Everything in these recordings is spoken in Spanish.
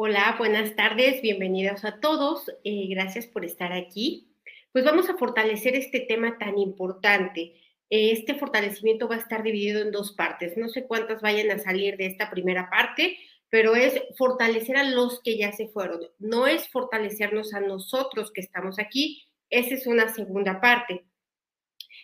Hola, buenas tardes, bienvenidos a todos. Eh, gracias por estar aquí. Pues vamos a fortalecer este tema tan importante. Eh, este fortalecimiento va a estar dividido en dos partes. No sé cuántas vayan a salir de esta primera parte, pero es fortalecer a los que ya se fueron. No es fortalecernos a nosotros que estamos aquí. Esa es una segunda parte.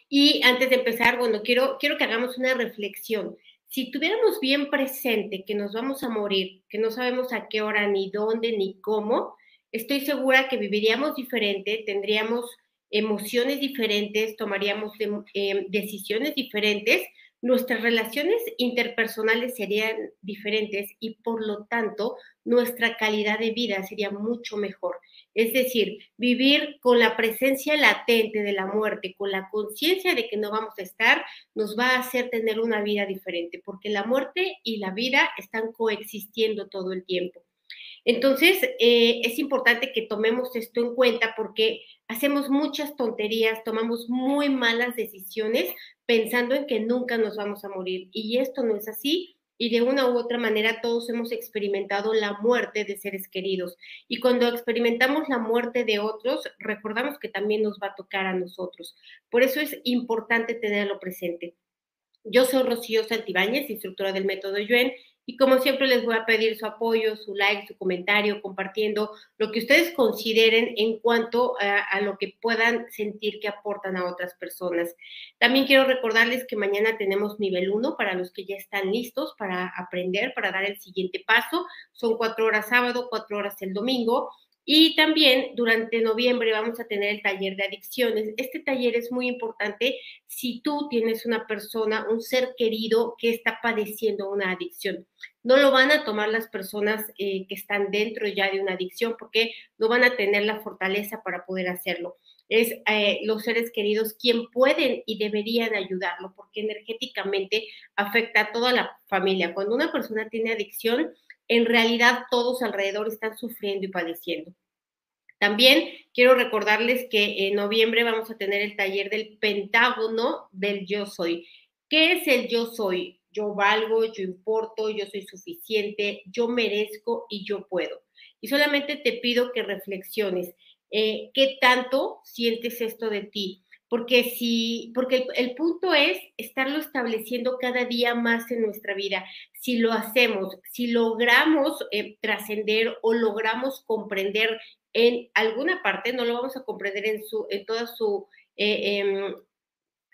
Y antes de empezar, bueno, quiero, quiero que hagamos una reflexión si tuviéramos bien presente que nos vamos a morir, que no sabemos a qué hora, ni dónde, ni cómo, estoy segura que viviríamos diferente, tendríamos emociones diferentes, tomaríamos em, decisiones diferentes, nuestras relaciones interpersonales serían diferentes y por lo tanto nuestra calidad de vida sería mucho mejor. Es decir, vivir con la presencia latente de la muerte, con la conciencia de que no vamos a estar, nos va a hacer tener una vida diferente, porque la muerte y la vida están coexistiendo todo el tiempo. Entonces, eh, es importante que tomemos esto en cuenta porque hacemos muchas tonterías, tomamos muy malas decisiones pensando en que nunca nos vamos a morir. Y esto no es así y de una u otra manera todos hemos experimentado la muerte de seres queridos. Y cuando experimentamos la muerte de otros, recordamos que también nos va a tocar a nosotros. Por eso es importante tenerlo presente. Yo soy Rocío Santibáñez, instructora del método Yuen, y como siempre les voy a pedir su apoyo, su like, su comentario, compartiendo lo que ustedes consideren en cuanto a, lo que puedan sentir que aportan a otras personas. También quiero recordarles que mañana tenemos nivel 1 para los que ya están listos para aprender, para dar el siguiente paso. Son cuatro horas sábado, cuatro horas el domingo. Y también durante noviembre vamos a tener el taller de adicciones. Este taller es muy importante si tú tienes una persona, un ser querido que está padeciendo una adicción. No lo van a tomar las personas eh, que están dentro ya de una adicción porque no van a tener la fortaleza para poder hacerlo. Es eh, los seres queridos quien pueden y deberían ayudarlo porque energéticamente afecta a toda la familia. Cuando una persona tiene adicción, en realidad todos alrededor están sufriendo y padeciendo. También quiero recordarles que en noviembre vamos a tener el taller del pentágono del yo soy. ¿Qué es el yo soy? Yo valgo, yo importo, yo soy suficiente, yo merezco y yo puedo. Y solamente te pido que reflexiones. Eh, ¿Qué tanto sientes esto de ti? porque si, porque el, punto es estarlo estableciendo cada día más en nuestra vida. Si lo hacemos, si logramos eh, trascender o logramos comprender en alguna parte, no lo vamos a comprender en, su, en toda su eh, em,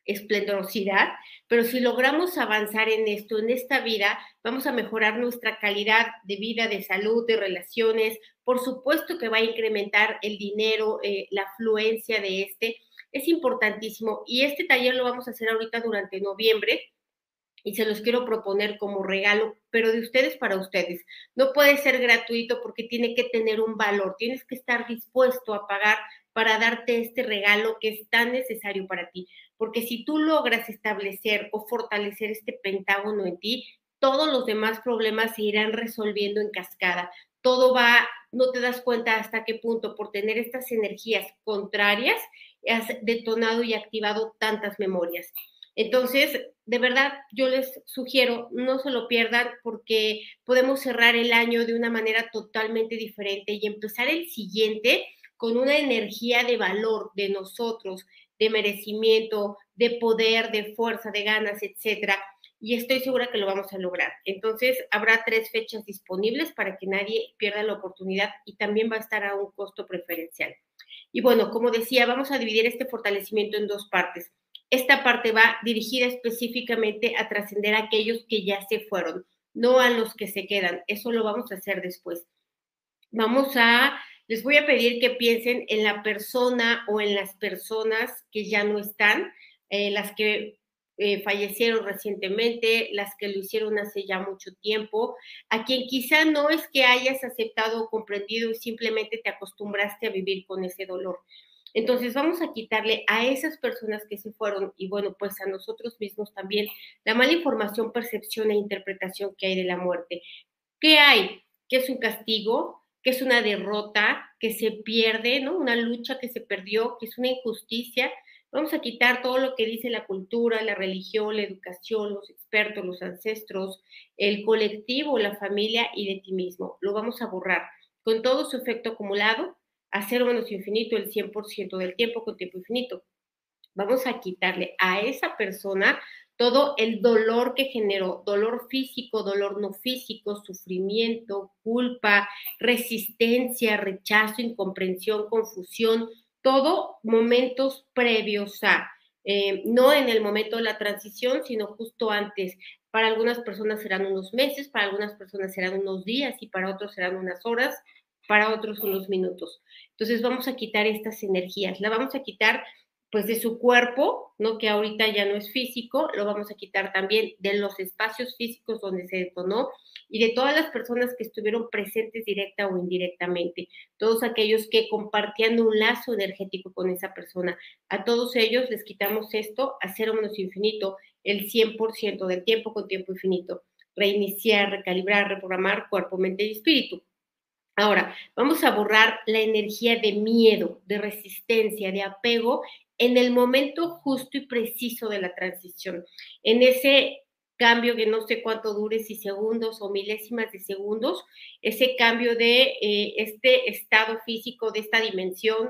esplendorosidad, pero si logramos avanzar en esto, en esta vida, vamos a mejorar nuestra calidad de vida, de salud, de relaciones. Por supuesto que va a incrementar el dinero, eh, la afluencia de este es importantísimo. Y este taller lo vamos a hacer ahorita durante noviembre y se los quiero proponer como regalo, pero de ustedes para ustedes. No puede ser gratuito porque tiene que tener un valor, tienes que estar dispuesto a pagar para darte este regalo que es tan necesario para ti. Porque si tú logras establecer o fortalecer este pentágono en ti, todos los demás problemas se irán resolviendo en cascada. Todo va, no te das cuenta hasta qué punto por tener estas energías contrarias has detonado y activado tantas memorias. Entonces, de verdad, yo les sugiero, no se lo pierdan porque podemos cerrar el año de una manera totalmente diferente y empezar el siguiente con una energía de valor de nosotros, de merecimiento, de poder, de fuerza, de ganas, etcétera. Y estoy segura que lo vamos a lograr. Entonces, habrá tres fechas disponibles para que nadie pierda la oportunidad y también va a estar a un costo preferencial. Y bueno, como decía, vamos a dividir este fortalecimiento en dos partes. Esta parte va dirigida específicamente a trascender a aquellos que ya se fueron, no a los que se quedan. Eso lo vamos a hacer después. Vamos a, les voy a pedir que piensen en la persona o en las personas que ya no están, eh, las que eh, fallecieron recientemente, las que lo hicieron hace ya mucho tiempo, a quien quizá no es que hayas aceptado o comprendido simplemente te acostumbraste a vivir con ese dolor. Entonces vamos a quitarle a esas personas que se fueron y bueno, pues a nosotros mismos también la mala información, percepción e interpretación que hay de la muerte. ¿Qué hay? ¿Qué es un castigo? ¿Qué es una derrota? ¿Que se pierde? ¿No? Una lucha que se perdió, que es una injusticia, Vamos a quitar todo lo que dice la cultura, la religión, la educación, los expertos, los ancestros, el colectivo, la familia y de ti mismo. Lo vamos a borrar con todo su efecto acumulado a cero menos infinito el 100% del tiempo con tiempo infinito. Vamos a quitarle a esa persona todo el dolor que generó, dolor físico, dolor no físico, sufrimiento, culpa, resistencia, rechazo, incomprensión, confusión, todo momentos previos a, eh, no en el momento de la transición, sino justo antes. Para algunas personas serán unos meses, para algunas personas serán unos días y para otros serán unas horas, para otros unos minutos. Entonces vamos a quitar estas energías, la vamos a quitar pues de su cuerpo, ¿no? Que ahorita ya no es físico, lo vamos a quitar también de los espacios físicos donde se detonó y de todas las personas que estuvieron presentes directa o indirectamente, todos aquellos que compartían un lazo energético con esa persona. A todos ellos les quitamos esto a cero menos infinito, el 100% del tiempo con tiempo infinito. Reiniciar, recalibrar, reprogramar cuerpo, mente y espíritu. Ahora, vamos a borrar la energía de miedo, de resistencia, de apego en el momento justo y preciso de la transición, en ese cambio que no sé cuánto dure, si segundos o milésimas de segundos, ese cambio de eh, este estado físico, de esta dimensión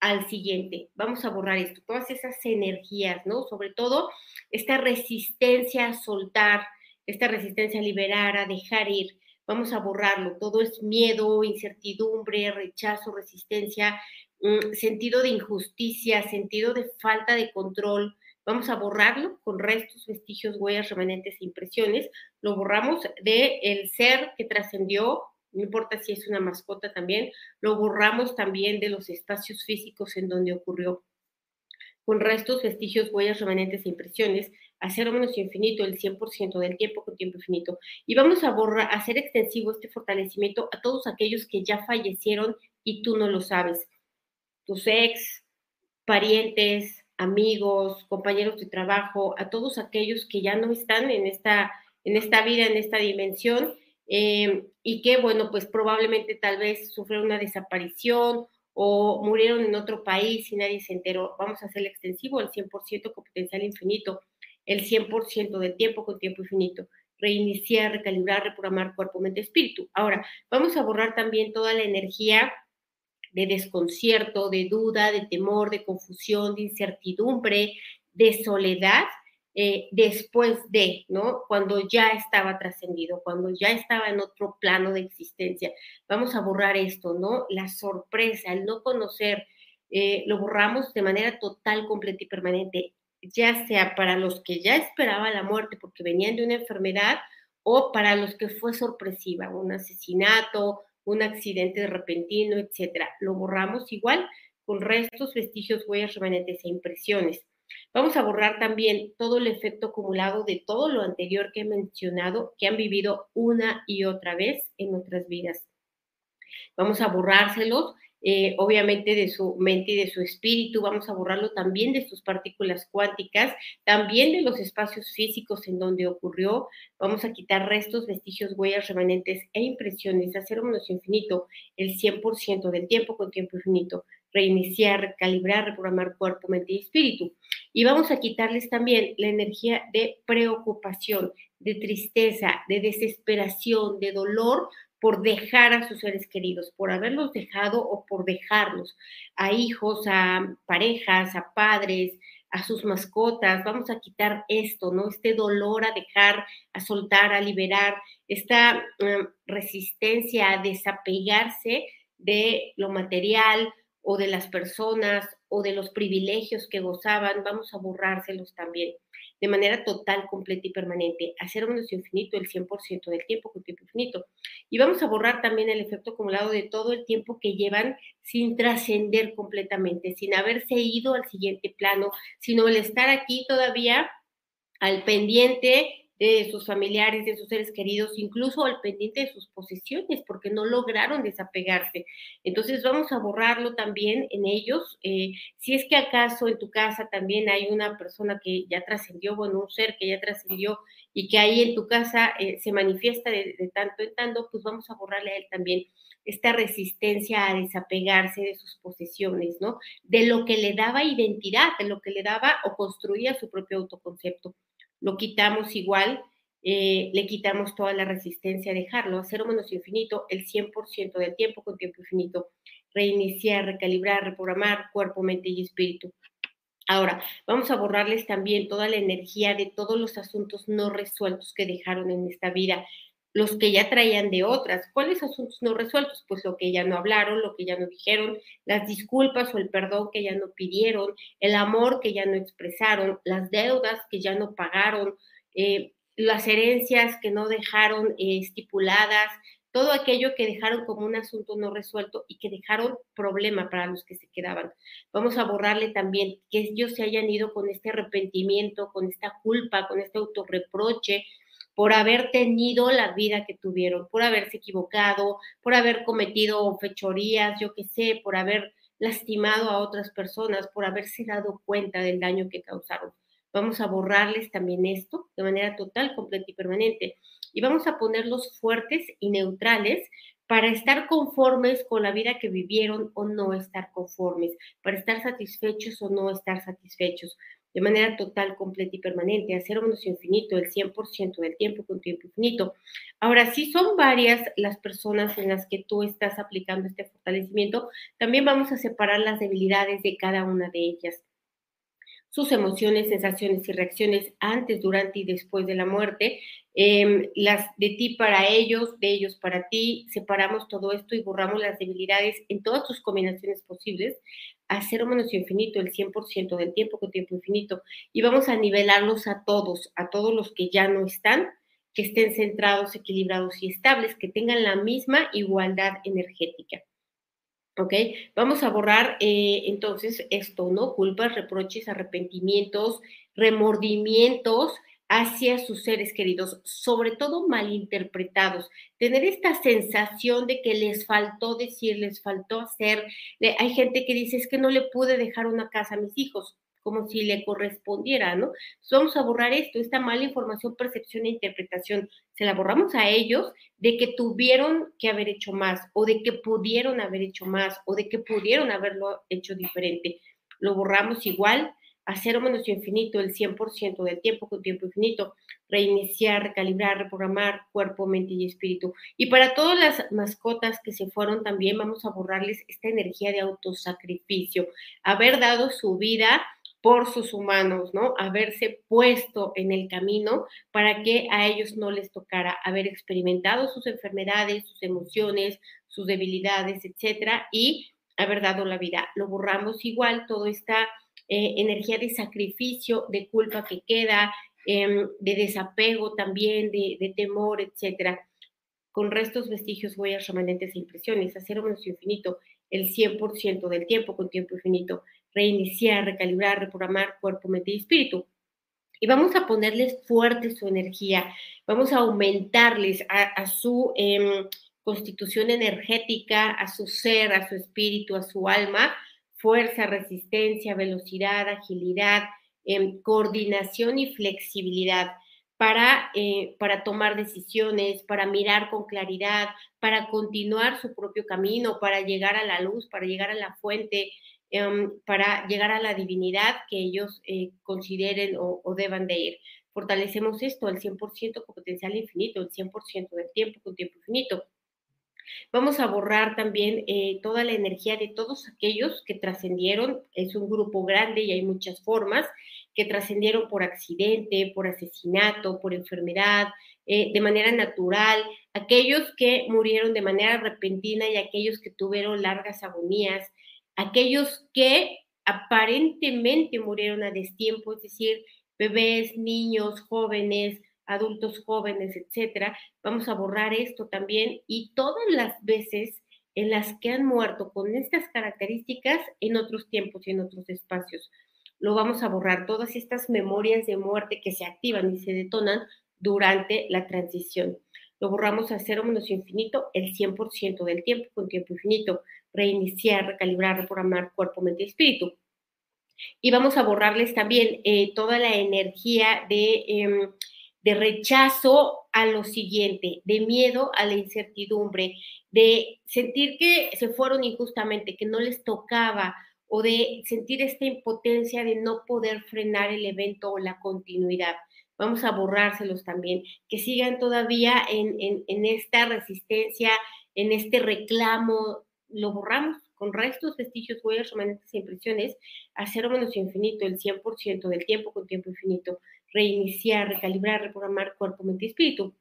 al siguiente. Vamos a borrar esto, todas esas energías, ¿no? Sobre todo esta resistencia a soltar, esta resistencia a liberar, a dejar ir. Vamos a borrarlo. Todo es miedo, incertidumbre, rechazo, resistencia, sentido de injusticia, sentido de falta de control. Vamos a borrarlo con restos, vestigios, huellas, remanentes e impresiones. Lo borramos del el ser que trascendió, no importa si es una mascota también, lo borramos también de los espacios físicos en donde ocurrió. Con restos, vestigios, huellas, remanentes e impresiones, a cero menos infinito, el 100% del tiempo con tiempo infinito. Y vamos a borrar, a hacer extensivo este fortalecimiento a todos aquellos que ya fallecieron y tú no lo sabes tus ex, parientes, amigos, compañeros de trabajo, a todos aquellos que ya no están en esta, en esta vida, en esta dimensión, eh, y que, bueno, pues probablemente tal vez sufrieron una desaparición o murieron en otro país y nadie se enteró. Vamos a hacer extensivo el 100% con potencial infinito, el 100% del tiempo con tiempo infinito. Reiniciar, recalibrar, reprogramar cuerpo, mente, espíritu. Ahora, vamos a borrar también toda la energía de desconcierto, de duda, de temor, de confusión, de incertidumbre, de soledad, eh, después de, ¿no? Cuando ya estaba trascendido, cuando ya estaba en otro plano de existencia. Vamos a borrar esto, ¿no? La sorpresa, el no conocer, eh, lo borramos de manera total, completa y permanente, ya sea para los que ya esperaban la muerte porque venían de una enfermedad o para los que fue sorpresiva, un asesinato, un accidente repentino, etcétera. Lo borramos igual con restos, vestigios, huellas, remanentes e impresiones. Vamos a borrar también todo el efecto acumulado de todo lo anterior que he mencionado, que han vivido una y otra vez en nuestras vidas. Vamos a borrárselos eh, obviamente de su mente y de su espíritu, vamos a borrarlo también de sus partículas cuánticas, también de los espacios físicos en donde ocurrió, vamos a quitar restos, vestigios, huellas, remanentes e impresiones, hacer menos infinito el 100% del tiempo con tiempo infinito, reiniciar, recalibrar, reprogramar cuerpo, mente y espíritu. Y vamos a quitarles también la energía de preocupación, de tristeza, de desesperación, de dolor por dejar a sus seres queridos, por haberlos dejado o por dejarlos a hijos, a parejas, a padres, a sus mascotas. Vamos a quitar esto, ¿no? Este dolor a dejar, a soltar, a liberar, esta mm, resistencia a desapegarse de lo material o de las personas o de los privilegios que gozaban. Vamos a borrárselos también de manera total, completa y permanente, hacer menos infinito el 100% del tiempo con tiempo infinito. Y vamos a borrar también el efecto acumulado de todo el tiempo que llevan sin trascender completamente, sin haberse ido al siguiente plano, sino el estar aquí todavía al pendiente de sus familiares, de sus seres queridos, incluso al pendiente de sus posesiones, porque no lograron desapegarse. Entonces vamos a borrarlo también en ellos. Eh, si es que acaso en tu casa también hay una persona que ya trascendió, bueno, un ser que ya trascendió y que ahí en tu casa eh, se manifiesta de, de tanto en tanto, pues vamos a borrarle a él también esta resistencia a desapegarse de sus posesiones, ¿no? De lo que le daba identidad, de lo que le daba o construía su propio autoconcepto lo quitamos igual, eh, le quitamos toda la resistencia a dejarlo, a cero menos infinito, el 100% del tiempo con tiempo infinito, reiniciar, recalibrar, reprogramar cuerpo, mente y espíritu. Ahora, vamos a borrarles también toda la energía de todos los asuntos no resueltos que dejaron en esta vida, los que ya traían de otras. ¿Cuáles asuntos no resueltos? Pues lo que ya no hablaron, lo que ya no dijeron, las disculpas o el perdón que ya no pidieron, el amor que ya no expresaron, las deudas que ya no pagaron, eh, las herencias que no dejaron eh, estipuladas, todo aquello que dejaron como un asunto no resuelto y que dejaron problema para los que se quedaban. Vamos a borrarle también que ellos se hayan ido con este arrepentimiento, con esta culpa, con este autorreproche, por haber tenido la vida que tuvieron, por haberse equivocado, por haber cometido fechorías, yo qué sé, por haber lastimado a otras personas, por haberse dado cuenta del daño que causaron. Vamos a borrarles también esto de manera total, completa y permanente. Y vamos a ponerlos fuertes y neutrales para estar conformes con la vida que vivieron o no estar conformes, para estar satisfechos o no estar satisfechos, de manera total, completa y permanente, hacer menos infinito, el 100% del tiempo con tiempo infinito. Ahora, si son varias las personas en las que tú estás aplicando este fortalecimiento, también vamos a separar las debilidades de cada una de ellas sus emociones, sensaciones y reacciones antes, durante y después de la muerte, em, las de ti para ellos, de ellos para ti, separamos todo esto y borramos las debilidades en todas sus combinaciones posibles. A cero menos infinito, el 100% del tiempo con tiempo infinito, y vamos a nivelarlos a todos, a todos los que ya no están, que estén centrados, equilibrados y estables, que tengan la misma igualdad energética. ¿Ok? Vamos a borrar eh, entonces esto, ¿no? Culpas, reproches, arrepentimientos, remordimientos hacia sus seres queridos, sobre todo malinterpretados. Tener esta sensación de que les faltó decir, les faltó hacer. Hay gente que dice, es que no le pude dejar una casa a mis hijos como si le correspondiera, ¿no? vamos a borrar esto, esta mala información, percepción e interpretación. Se la borramos a ellos de que tuvieron que haber hecho más, o de que pudieron haber hecho más, o de que pudieron haberlo hecho diferente. Lo borramos igual a cero menos infinito, el 100% del tiempo con tiempo infinito, reiniciar, recalibrar, reprogramar cuerpo, mente y espíritu. Y para todas las mascotas que se fueron también vamos a borrarles esta energía de autosacrificio, haber dado su vida por sus humanos, ¿no? Haberse puesto en el camino para que a ellos no les tocara haber experimentado sus enfermedades, sus emociones, sus debilidades, etcétera, y haber dado la vida. Lo borramos igual, toda esta eh, energía de sacrificio, de culpa que queda, em, de desapego también, de, temor, etcétera. Con restos, vestigios, huellas, remanentes e impresiones, hacer menos infinito, el 100% del tiempo con tiempo infinito reiniciar, recalibrar, reprogramar cuerpo, mente y espíritu. Y vamos a ponerles fuerte su energía, vamos a aumentarles a, su em, constitución energética, a su ser, a su espíritu, a su alma, fuerza, resistencia, velocidad, agilidad, em, coordinación y flexibilidad para, eh, para tomar decisiones, para mirar con claridad, para continuar su propio camino, para llegar a la luz, para llegar a la fuente, Em, para llegar a la divinidad que ellos eh, consideren o, deban de ir. Fortalecemos esto al 100% con potencial infinito, el 100% del tiempo con tiempo infinito. Vamos a borrar también eh, toda la energía de todos aquellos que trascendieron, es un grupo grande y hay muchas formas, que trascendieron por accidente, por asesinato, por enfermedad, eh, de manera natural, aquellos que murieron de manera repentina y aquellos que tuvieron largas agonías, aquellos que aparentemente murieron a destiempo, es decir, bebés, niños, jóvenes, adultos jóvenes, etcétera. Vamos a borrar esto también y todas las veces en las que han muerto con estas características en otros tiempos y en otros espacios. Lo vamos a borrar. Todas estas memorias de muerte que se activan y se detonan durante la transición. Lo borramos a cero menos infinito el 100% del tiempo con tiempo infinito. Reiniciar, recalibrar, reprogramar cuerpo, mente y espíritu. Y vamos a borrarles también eh, toda la energía de, em, de rechazo a lo siguiente, de miedo a la incertidumbre, de sentir que se fueron injustamente, que no les tocaba o de sentir esta impotencia de no poder frenar el evento o la continuidad. Vamos a borrárselos también, que sigan todavía en, en esta resistencia, en este reclamo, lo borramos con restos, vestigios, huellas, remanentes e impresiones, a cero infinito, el 100% del tiempo con tiempo infinito, reiniciar, recalibrar, reprogramar cuerpo, mente y espíritu.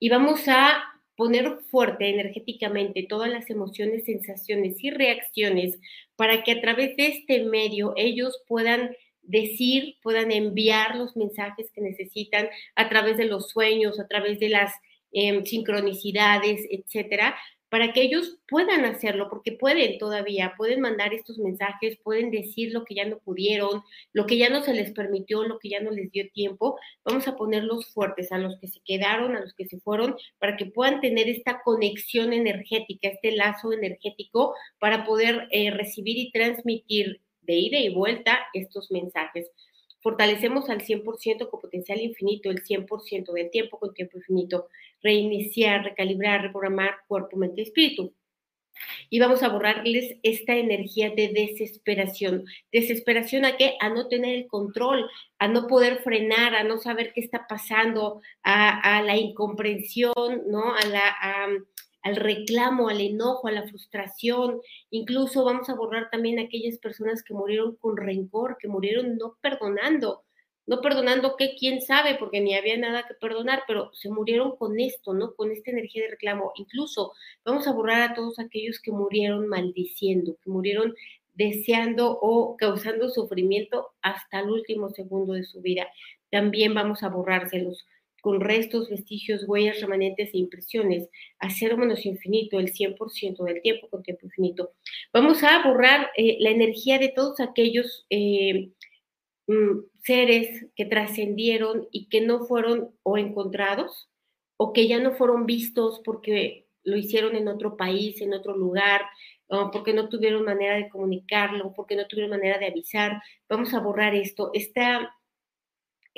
Y vamos a poner fuerte energéticamente todas las emociones, sensaciones y reacciones para que a través de este medio ellos puedan decir, puedan enviar los mensajes que necesitan a través de los sueños, a través de las em, sincronicidades, etcétera, para que ellos puedan hacerlo, porque pueden todavía, pueden mandar estos mensajes, pueden decir lo que ya no pudieron, lo que ya no se les permitió, lo que ya no les dio tiempo. Vamos a ponerlos fuertes a los que se quedaron, a los que se fueron, para que puedan tener esta conexión energética, este lazo energético, para poder eh, recibir y transmitir de ida y vuelta estos mensajes. Fortalecemos al 100% con potencial infinito, el 100% del tiempo con tiempo infinito. Reiniciar, recalibrar, reprogramar cuerpo, mente y espíritu. Y vamos a borrarles esta energía de desesperación. Desesperación a qué? A no tener el control, a no poder frenar, a no saber qué está pasando, a, la incomprensión, ¿no? A la, al reclamo, al enojo, a la frustración. Incluso vamos a borrar también aquellas personas que murieron con rencor, que murieron no perdonando. No perdonando que quién sabe, porque ni había nada que perdonar, pero se murieron con esto, ¿no? Con esta energía de reclamo. Incluso vamos a borrar a todos aquellos que murieron maldiciendo, que murieron deseando o causando sufrimiento hasta el último segundo de su vida. También vamos a borrárselos con restos, vestigios, huellas, remanentes e impresiones, a cero menos infinito, el 100% del tiempo con tiempo infinito. Vamos a borrar eh, la energía de todos aquellos eh, seres que trascendieron y que no fueron o encontrados o que ya no fueron vistos porque lo hicieron en otro país, en otro lugar, o porque no tuvieron manera de comunicarlo, porque no tuvieron manera de avisar. Vamos a borrar esto. Esta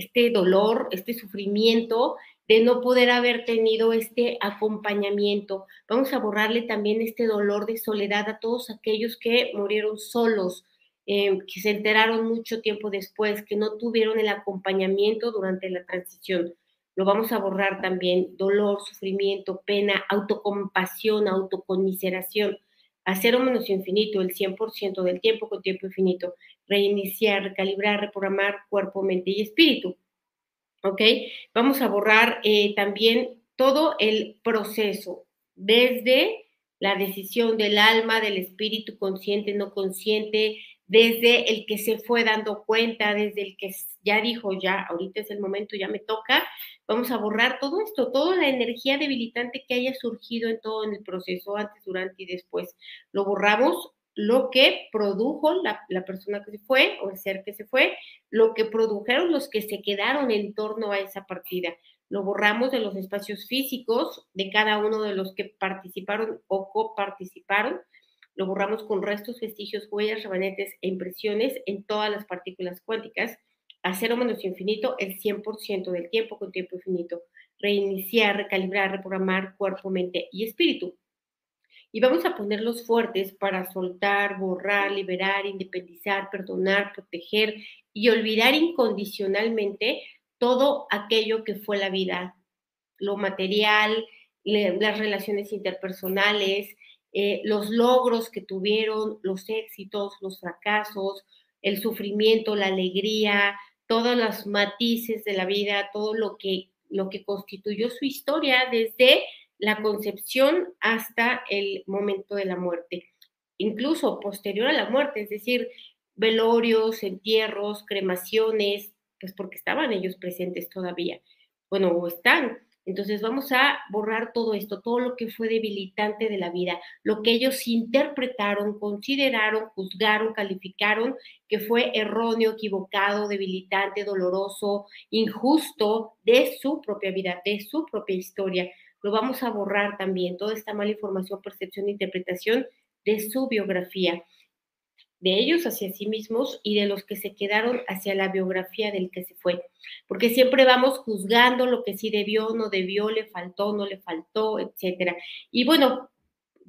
este dolor, este sufrimiento de no poder haber tenido este acompañamiento. Vamos a borrarle también este dolor de soledad a todos aquellos que murieron solos, eh, que se enteraron mucho tiempo después, que no tuvieron el acompañamiento durante la transición. Lo vamos a borrar también, dolor, sufrimiento, pena, autocompasión, autoconmiseración a cero menos infinito, el 100% del tiempo con tiempo infinito, reiniciar, recalibrar, reprogramar cuerpo, mente y espíritu. ¿Ok? Vamos a borrar eh, también todo el proceso, desde la decisión del alma, del espíritu consciente, no consciente, desde el que se fue dando cuenta, desde el que ya dijo, ya, ahorita es el momento, ya me toca, vamos a borrar todo esto, toda la energía debilitante que haya surgido en todo el proceso, antes, durante y después. Lo borramos, lo que produjo la, la, persona que se fue o el ser que se fue, lo que produjeron los que se quedaron en torno a esa partida. Lo borramos de los espacios físicos de cada uno de los que participaron o coparticiparon lo borramos con restos, vestigios, huellas, remanentes e impresiones en todas las partículas cuánticas, a cero menos infinito el 100% del tiempo con tiempo infinito, reiniciar, recalibrar, reprogramar cuerpo, mente y espíritu. Y vamos a ponerlos fuertes para soltar, borrar, liberar, independizar, perdonar, proteger y olvidar incondicionalmente todo aquello que fue la vida, lo material, las relaciones interpersonales, eh, los logros que tuvieron, los éxitos, los fracasos, el sufrimiento, la alegría, todos los matices de la vida, todo lo que, lo que constituyó su historia desde la concepción hasta el momento de la muerte, incluso posterior a la muerte, es decir, velorios, entierros, cremaciones, pues porque estaban ellos presentes todavía. Bueno, o están Entonces vamos a borrar todo esto, todo lo que fue debilitante de la vida, lo que ellos interpretaron, consideraron, juzgaron, calificaron que fue erróneo, equivocado, debilitante, doloroso, injusto de su propia vida, de su propia historia. Lo vamos a borrar también, toda esta mala información, percepción interpretación de su biografía de ellos hacia sí mismos y de los que se quedaron hacia la biografía del que se fue. Porque siempre vamos juzgando lo que sí debió, no debió, le faltó, no le faltó, etcétera. Y bueno,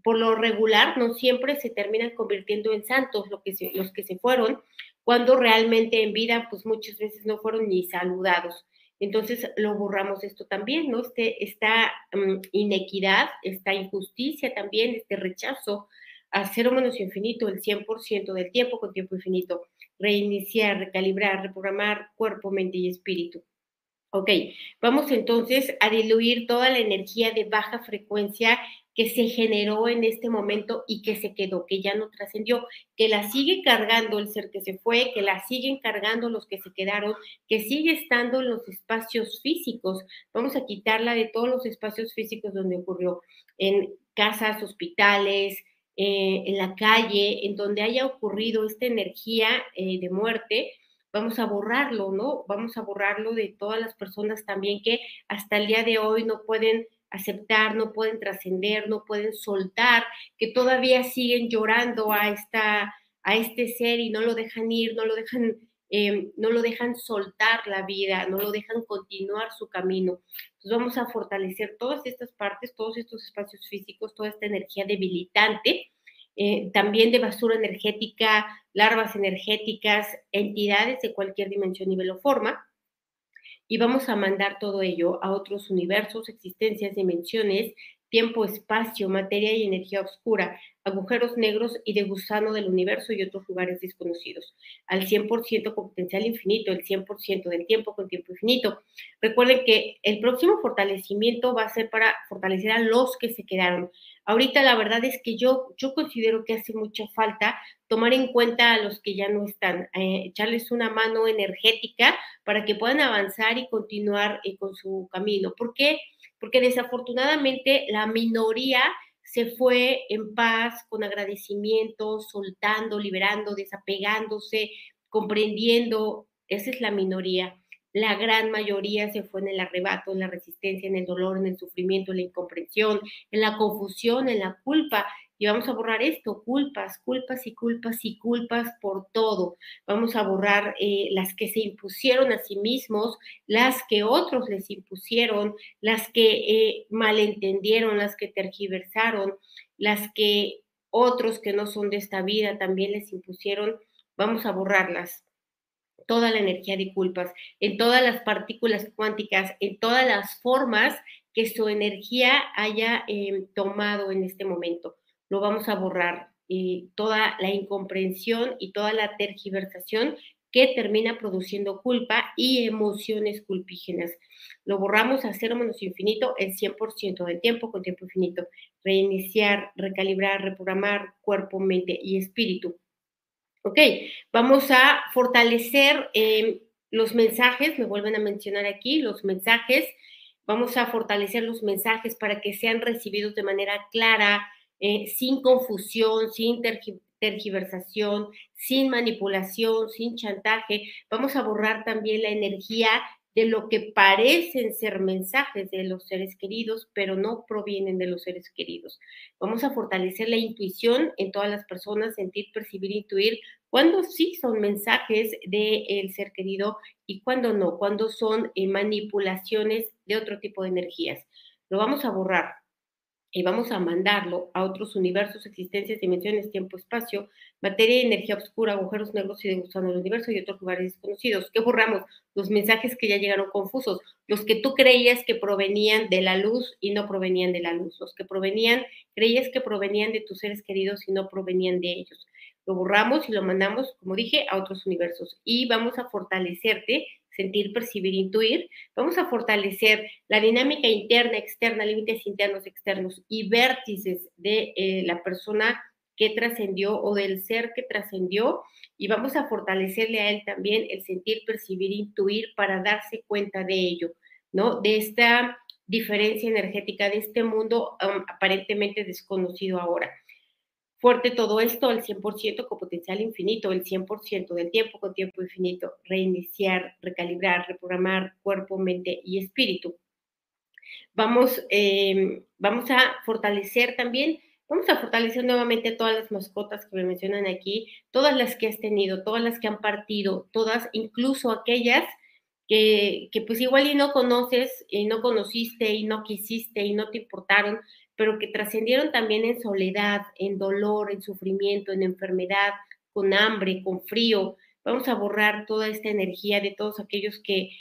por lo regular, no siempre se terminan convirtiendo en santos lo que los que se fueron, cuando realmente en vida, pues muchas veces no fueron ni saludados. Entonces lo borramos esto también, ¿no? Este, esta mm, inequidad, esta injusticia también, este rechazo a cero menos infinito el 100% del tiempo con tiempo infinito, reiniciar, recalibrar, reprogramar cuerpo, mente y espíritu. Ok, vamos entonces a diluir toda la energía de baja frecuencia que se generó en este momento y que se quedó, que ya no trascendió, que la sigue cargando el ser que se fue, que la siguen cargando los que se quedaron, que sigue estando en los espacios físicos. Vamos a quitarla de todos los espacios físicos donde ocurrió, en casas, hospitales, eh, en la calle, en donde haya ocurrido esta energía eh, de muerte, vamos a borrarlo, ¿no? Vamos a borrarlo de todas las personas también que hasta el día de hoy no pueden aceptar, no pueden trascender, no pueden soltar, que todavía siguen llorando a, esta, a este ser y no lo dejan ir, no lo dejan Em, no lo dejan soltar la vida, no lo dejan continuar su camino. Entonces vamos a fortalecer todas estas partes, todos estos espacios físicos, toda esta energía debilitante, eh, también de basura energética, larvas energéticas, entidades de cualquier dimensión, nivel o forma. Y vamos a mandar todo ello a otros universos, existencias, dimensiones, tiempo, espacio, materia y energía oscura, agujeros negros y de gusano del universo y otros lugares desconocidos, al 100% con potencial infinito, el 100% del tiempo con tiempo infinito. Recuerden que el próximo fortalecimiento va a ser para fortalecer a los que se quedaron. Ahorita la verdad es que yo, yo considero que hace mucha falta tomar en cuenta a los que ya no están, eh, echarles una mano energética para que puedan avanzar y continuar eh, con su camino. ¿Por qué? Desafortunadamente la minoría se fue en paz, con agradecimiento, soltando, liberando, desapegándose, comprendiendo. Esa es la minoría. La gran mayoría se fue en el arrebato, en la resistencia, en el dolor, en el sufrimiento, en la incomprensión, en la confusión, en la culpa y vamos a borrar esto, culpas, culpas y culpas y culpas por todo. Vamos a borrar eh, las que se impusieron a sí mismos, las que otros les impusieron, las que eh, malentendieron, las que tergiversaron, las que otros que no son de esta vida también les impusieron. Vamos a borrarlas toda la energía de culpas, en todas las partículas cuánticas, en todas las formas que su energía haya eh, tomado en este momento lo vamos a borrar y toda la incomprensión y toda la tergiversación que termina produciendo culpa y emociones culpígenas. Lo borramos a cero menos infinito el 100% del tiempo con tiempo infinito. Reiniciar, recalibrar, reprogramar cuerpo, mente y espíritu. Ok, vamos a fortalecer em, los mensajes, me vuelven a mencionar aquí, los mensajes. Vamos a fortalecer los mensajes para que sean recibidos de manera clara, eh, sin confusión, sin tergiversación, sin manipulación, sin chantaje. Vamos a borrar también la energía de lo que parecen ser mensajes de los seres queridos, pero no provienen de los seres queridos. Vamos a fortalecer la intuición en todas las personas, sentir, percibir, intuir, cuando sí son mensajes del ser querido y cuando no, cuando son eh, manipulaciones de otro tipo de energías. Lo vamos a borrar y vamos a mandarlo a otros universos, existencias, dimensiones, tiempo, espacio, materia energía oscura, agujeros negros y de gusano del universo y otros lugares desconocidos. ¿Qué borramos? Los mensajes que ya llegaron confusos, los que tú creías que provenían de la luz y no provenían de la luz, los que provenían, creías que provenían de tus seres queridos y no provenían de ellos. Lo borramos y lo mandamos, como dije, a otros universos y vamos a fortalecerte sentir, percibir, intuir, vamos a fortalecer la dinámica interna, externa, límites internos, externos y vértices de eh, la persona que trascendió o del ser que trascendió y vamos a fortalecerle a él también el sentir, percibir, intuir para darse cuenta de ello, ¿no? De esta diferencia energética de este mundo um, aparentemente desconocido ahora. Fuerte todo esto, el 100% con potencial infinito, el 100% del tiempo con tiempo infinito, reiniciar, recalibrar, reprogramar cuerpo, mente y espíritu. Vamos, eh, vamos a fortalecer también, vamos a fortalecer nuevamente todas las mascotas que me mencionan aquí, todas las que has tenido, todas las que han partido, todas, incluso aquellas que, que pues igual y no conoces y no conociste y no quisiste y no te importaron, pero que trascendieron también en soledad, en dolor, en sufrimiento, en enfermedad, con hambre, con frío. Vamos a borrar toda esta energía de todos aquellos que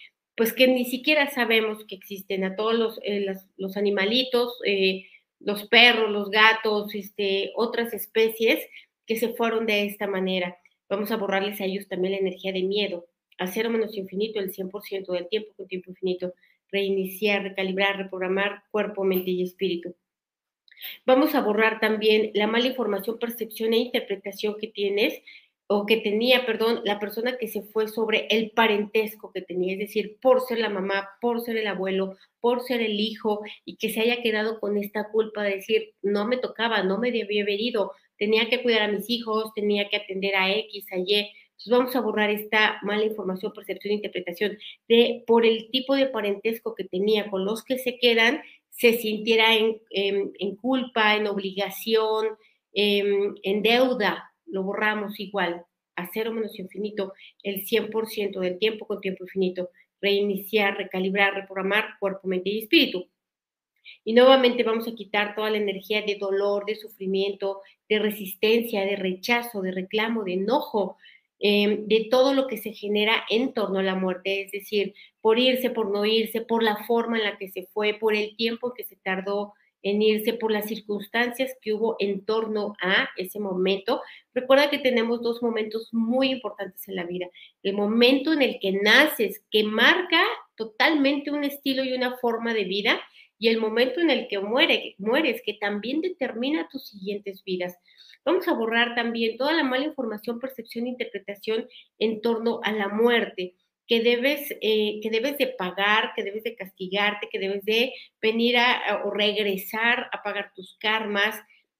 pues que ni siquiera sabemos que existen, a todos los, eh, los animalitos, eh, los perros, los gatos, este, otras especies que se fueron de esta manera. Vamos a borrarles a ellos también la energía de miedo, a cero menos infinito el 100% del tiempo con tiempo infinito, reiniciar, recalibrar, reprogramar cuerpo, mente y espíritu. Vamos a borrar también la mala información, percepción e interpretación que tienes o que tenía, perdón, la persona que se fue sobre el parentesco que tenía, es decir, por ser la mamá, por ser el abuelo, por ser el hijo, y que se haya quedado con esta culpa de decir, no me tocaba, no me debía haber ido, tenía que cuidar a mis hijos, tenía que atender a X, a Y. Entonces vamos a borrar esta mala información, percepción e interpretación de por el tipo de parentesco que tenía con los que se quedan, se sintiera en, en culpa, en obligación, en deuda lo borramos igual, a cero menos infinito, el 100% del tiempo con tiempo infinito, reiniciar, recalibrar, reprogramar cuerpo, mente y espíritu. Y nuevamente vamos a quitar toda la energía de dolor, de sufrimiento, de resistencia, de rechazo, de reclamo, de enojo, em, de todo lo que se genera en torno a la muerte, es decir, por irse, por no irse, por la forma en la que se fue, por el tiempo que se tardó en irse por las circunstancias que hubo en torno a ese momento. Recuerda que tenemos dos momentos muy importantes en la vida. El momento en el que naces, que marca totalmente un estilo y una forma de vida, y el momento en el que muere, mueres, que también determina tus siguientes vidas. Vamos a borrar también toda la mala información, percepción e interpretación en torno a la muerte que debes, eh, que debes de pagar, que debes de castigarte, que debes de venir a, o regresar a pagar tus karmas,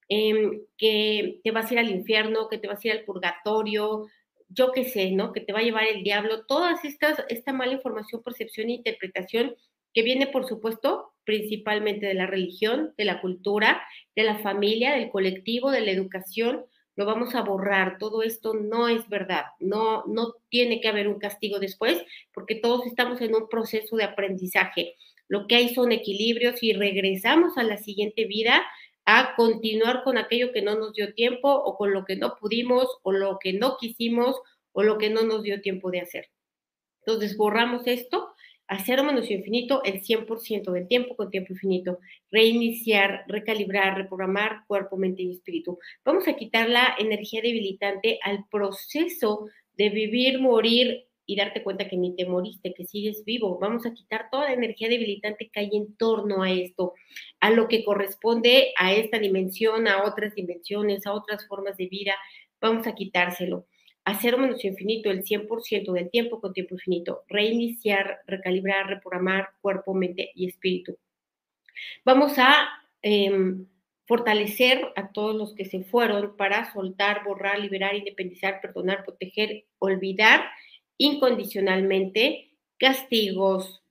em, que te vas a ir al infierno, que te vas a ir al purgatorio, yo qué sé, ¿no? Que te va a llevar el diablo, todas estas, esta mala información, percepción e interpretación que viene, por supuesto, principalmente de la religión, de la cultura, de la familia, del colectivo, de la educación, lo vamos a borrar, todo esto no es verdad, no, no tiene que haber un castigo después, porque todos estamos en un proceso de aprendizaje. Lo que hay son equilibrios y regresamos a la siguiente vida a continuar con aquello que no nos dio tiempo o con lo que no pudimos o lo que no quisimos o lo que no nos dio tiempo de hacer. Entonces borramos esto a cero menos infinito el 100% del tiempo con tiempo infinito. Reiniciar, recalibrar, reprogramar cuerpo, mente y espíritu. Vamos a quitar la energía debilitante al proceso de vivir, morir y darte cuenta que ni te moriste, que sigues vivo. Vamos a quitar toda la energía debilitante que hay en torno a esto, a lo que corresponde a esta dimensión, a otras dimensiones, a otras formas de vida. Vamos a quitárselo a cero menos infinito el 100% del tiempo con tiempo infinito, reiniciar, recalibrar, reprogramar cuerpo, mente y espíritu. Vamos a em, fortalecer a todos los que se fueron para soltar, borrar, liberar, independizar, perdonar, proteger, olvidar incondicionalmente castigos,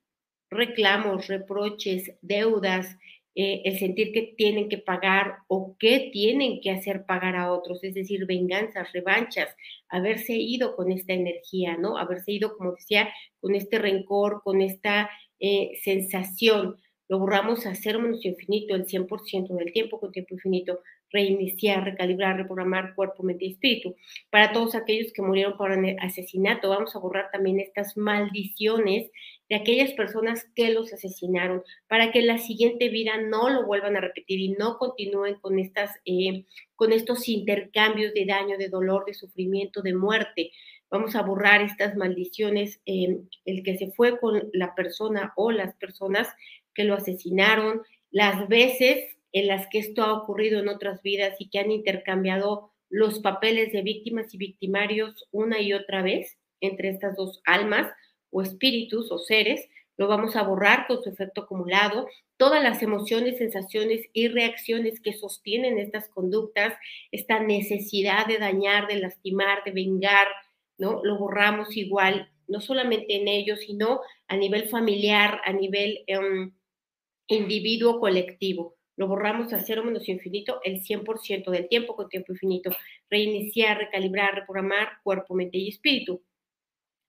reclamos, reproches, deudas, eh, el sentir que tienen que pagar o que tienen que hacer pagar a otros, es decir, venganzas, revanchas, haberse ido con esta energía, ¿no? Haberse ido, como decía, con este rencor, con esta eh, sensación. Lo borramos a cero menos infinito, el 100% del tiempo con tiempo infinito, reiniciar, recalibrar, reprogramar cuerpo, mente y espíritu. Para todos aquellos que murieron por asesinato, vamos a borrar también estas maldiciones de aquellas personas que los asesinaron, para que en la siguiente vida no lo vuelvan a repetir y no continúen con, estas, eh, con estos intercambios de daño, de dolor, de sufrimiento, de muerte. Vamos a borrar estas maldiciones, eh, el que se fue con la persona o las personas que lo asesinaron, las veces en las que esto ha ocurrido en otras vidas y que han intercambiado los papeles de víctimas y victimarios una y otra vez entre estas dos almas o espíritus o seres, lo vamos a borrar con su efecto acumulado. Todas las emociones, sensaciones y reacciones que sostienen estas conductas, esta necesidad de dañar, de lastimar, de vengar, ¿no? Lo borramos igual, no solamente en ellos, sino a nivel familiar, a nivel em, individuo colectivo. Lo borramos a cero menos infinito el 100% del tiempo con tiempo infinito. Reiniciar, recalibrar, reprogramar cuerpo, mente y espíritu.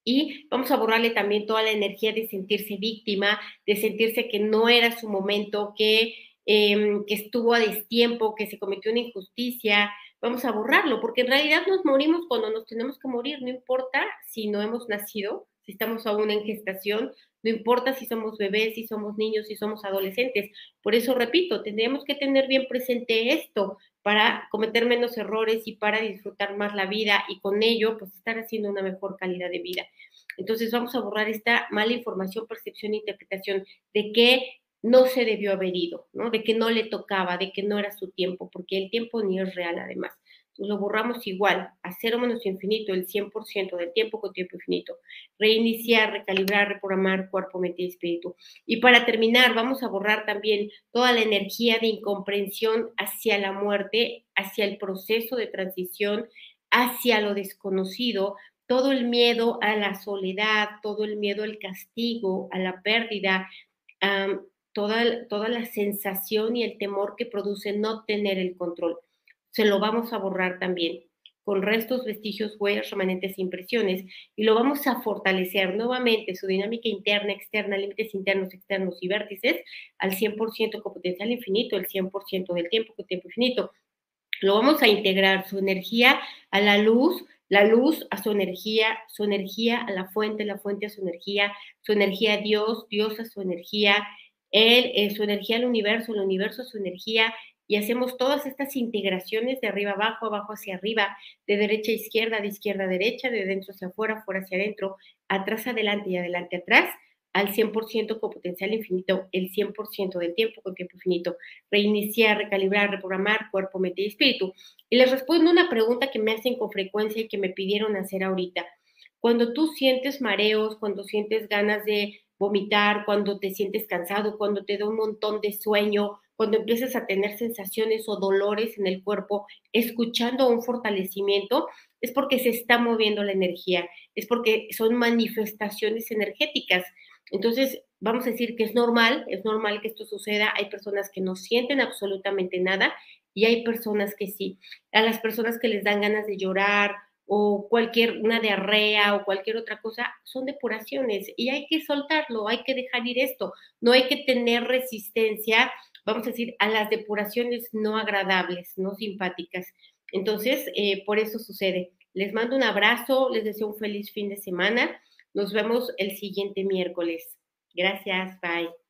Y vamos a borrarle también toda la energía de sentirse víctima, de sentirse que no era su momento, que, em, que estuvo a destiempo, que se cometió una injusticia. Vamos a borrarlo, porque en realidad nos morimos cuando nos tenemos que morir, no importa si no hemos nacido, si estamos aún en gestación, no importa si somos bebés, si somos niños, si somos adolescentes. Por eso, repito, tendríamos que tener bien presente esto para cometer menos errores y para disfrutar más la vida y con ello, pues estar haciendo una mejor calidad de vida. Entonces vamos a borrar esta mala información, percepción e interpretación de que no se debió haber ido, ¿no? De que no le tocaba, de que no era su tiempo, porque el tiempo ni es real además lo borramos igual, a cero menos infinito, el 100% del tiempo con tiempo infinito. Reiniciar, recalibrar, reprogramar cuerpo, mente y espíritu. Y para terminar, vamos a borrar también toda la energía de incomprensión hacia la muerte, hacia el proceso de transición, hacia lo desconocido, todo el miedo a la soledad, todo el miedo al castigo, a la pérdida, toda, toda la sensación y el temor que produce no tener el control se lo vamos a borrar también con restos, vestigios, huellas, remanentes e impresiones, y lo vamos a fortalecer nuevamente su dinámica interna, externa, límites internos, externos y vértices al 100% con potencial infinito, el 100% del tiempo con tiempo infinito. Lo vamos a integrar su energía a la luz, la luz a su energía, su energía a la fuente, la fuente a su energía, su energía a Dios, Dios a su energía, él, eh, su energía al universo, el universo a su energía, y hacemos todas estas integraciones de arriba abajo, abajo hacia arriba, de derecha a izquierda, de izquierda a derecha, de dentro hacia afuera, fuera hacia adentro, atrás adelante y adelante atrás, al 100% con potencial infinito, el 100% del tiempo con tiempo infinito, reiniciar, recalibrar, reprogramar cuerpo, mente y espíritu. Y les respondo una pregunta que me hacen con frecuencia y que me pidieron hacer ahorita. Cuando tú sientes mareos, cuando sientes ganas de vomitar, cuando te sientes cansado, cuando te da un montón de sueño, cuando empiezas a tener sensaciones o dolores en el cuerpo, escuchando un fortalecimiento, es porque se está moviendo la energía, es porque son manifestaciones energéticas. Entonces, vamos a decir que es normal, es normal que esto suceda. Hay personas que no sienten absolutamente nada y hay personas que sí. A las personas que les dan ganas de llorar o cualquier, una diarrea o cualquier otra cosa, son depuraciones y hay que soltarlo, hay que dejar ir esto. No hay que tener resistencia vamos a decir, a las depuraciones no agradables, no simpáticas. Entonces, eh, por eso sucede. Les mando un abrazo, les deseo un feliz fin de semana. Nos vemos el siguiente miércoles. Gracias, bye.